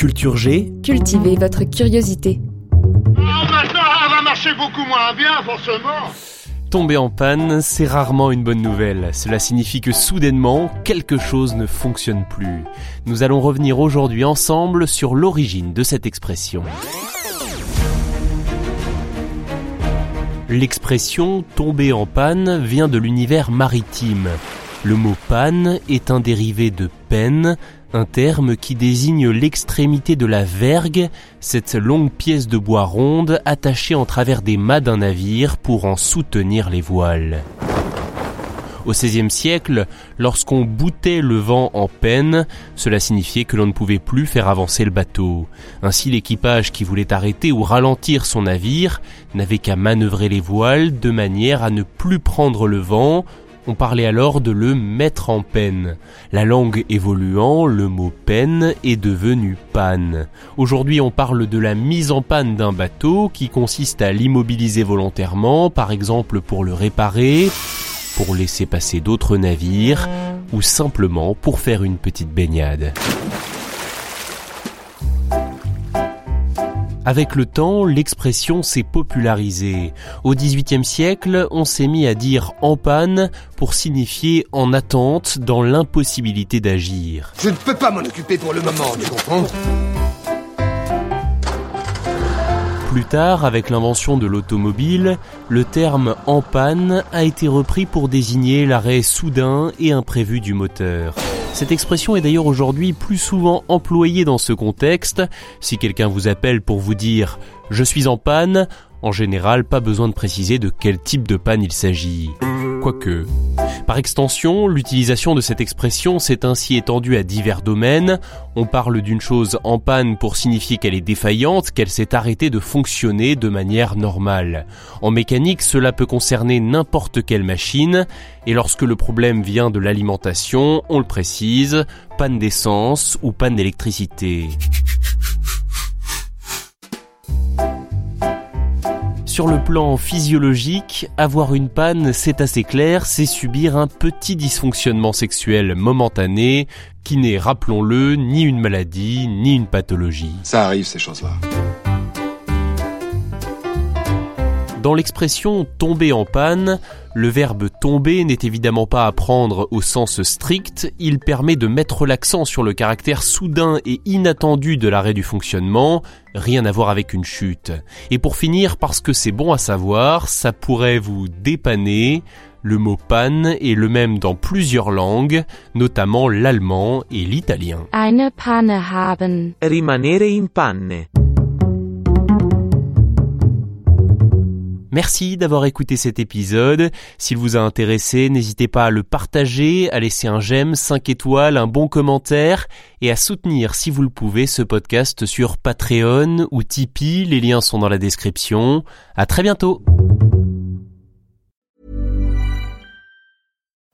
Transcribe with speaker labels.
Speaker 1: Culture G,
Speaker 2: Cultivez votre curiosité.
Speaker 3: Oh, maintenant, elle va marcher beaucoup moins bien, forcément.
Speaker 1: tomber en panne, c'est rarement une bonne nouvelle. Cela signifie que soudainement, quelque chose ne fonctionne plus. Nous allons revenir aujourd'hui ensemble sur l'origine de cette expression. L'expression tomber en panne vient de l'univers maritime. Le mot panne est un dérivé de peine, un terme qui désigne l'extrémité de la vergue, cette longue pièce de bois ronde attachée en travers des mâts d'un navire pour en soutenir les voiles. Au XVIe siècle, lorsqu'on boutait le vent en peine, cela signifiait que l'on ne pouvait plus faire avancer le bateau. Ainsi l'équipage qui voulait arrêter ou ralentir son navire n'avait qu'à manœuvrer les voiles de manière à ne plus prendre le vent, on parlait alors de le mettre en peine. La langue évoluant, le mot peine est devenu panne. Aujourd'hui, on parle de la mise en panne d'un bateau qui consiste à l'immobiliser volontairement, par exemple pour le réparer, pour laisser passer d'autres navires ou simplement pour faire une petite baignade. Avec le temps, l'expression s'est popularisée. Au XVIIIe siècle, on s'est mis à dire en panne pour signifier en attente dans l'impossibilité d'agir.
Speaker 4: Je ne peux pas m'en occuper pour le moment, tu comprends?
Speaker 1: Plus tard, avec l'invention de l'automobile, le terme en panne a été repris pour désigner l'arrêt soudain et imprévu du moteur. Cette expression est d'ailleurs aujourd'hui plus souvent employée dans ce contexte. Si quelqu'un vous appelle pour vous dire je suis en panne, en général pas besoin de préciser de quel type de panne il s'agit. Quoique. Par extension, l'utilisation de cette expression s'est ainsi étendue à divers domaines. On parle d'une chose en panne pour signifier qu'elle est défaillante, qu'elle s'est arrêtée de fonctionner de manière normale. En mécanique, cela peut concerner n'importe quelle machine, et lorsque le problème vient de l'alimentation, on le précise, panne d'essence ou panne d'électricité. Sur le plan physiologique, avoir une panne, c'est assez clair, c'est subir un petit dysfonctionnement sexuel momentané, qui n'est, rappelons-le, ni une maladie, ni une pathologie.
Speaker 4: Ça arrive, ces choses-là.
Speaker 1: Dans l'expression tomber en panne, le verbe tomber n'est évidemment pas à prendre au sens strict, il permet de mettre l'accent sur le caractère soudain et inattendu de l'arrêt du fonctionnement, rien à voir avec une chute. Et pour finir, parce que c'est bon à savoir, ça pourrait vous dépanner, le mot panne est le même dans plusieurs langues, notamment l'allemand et l'italien.
Speaker 2: Eine Panne haben.
Speaker 5: Rimanere in panne.
Speaker 1: Merci d'avoir écouté cet épisode. S'il vous a intéressé, n'hésitez pas à le partager, à laisser un j'aime, 5 étoiles, un bon commentaire et à soutenir si vous le pouvez ce podcast sur Patreon ou Tipeee. Les liens sont dans la description. À très bientôt.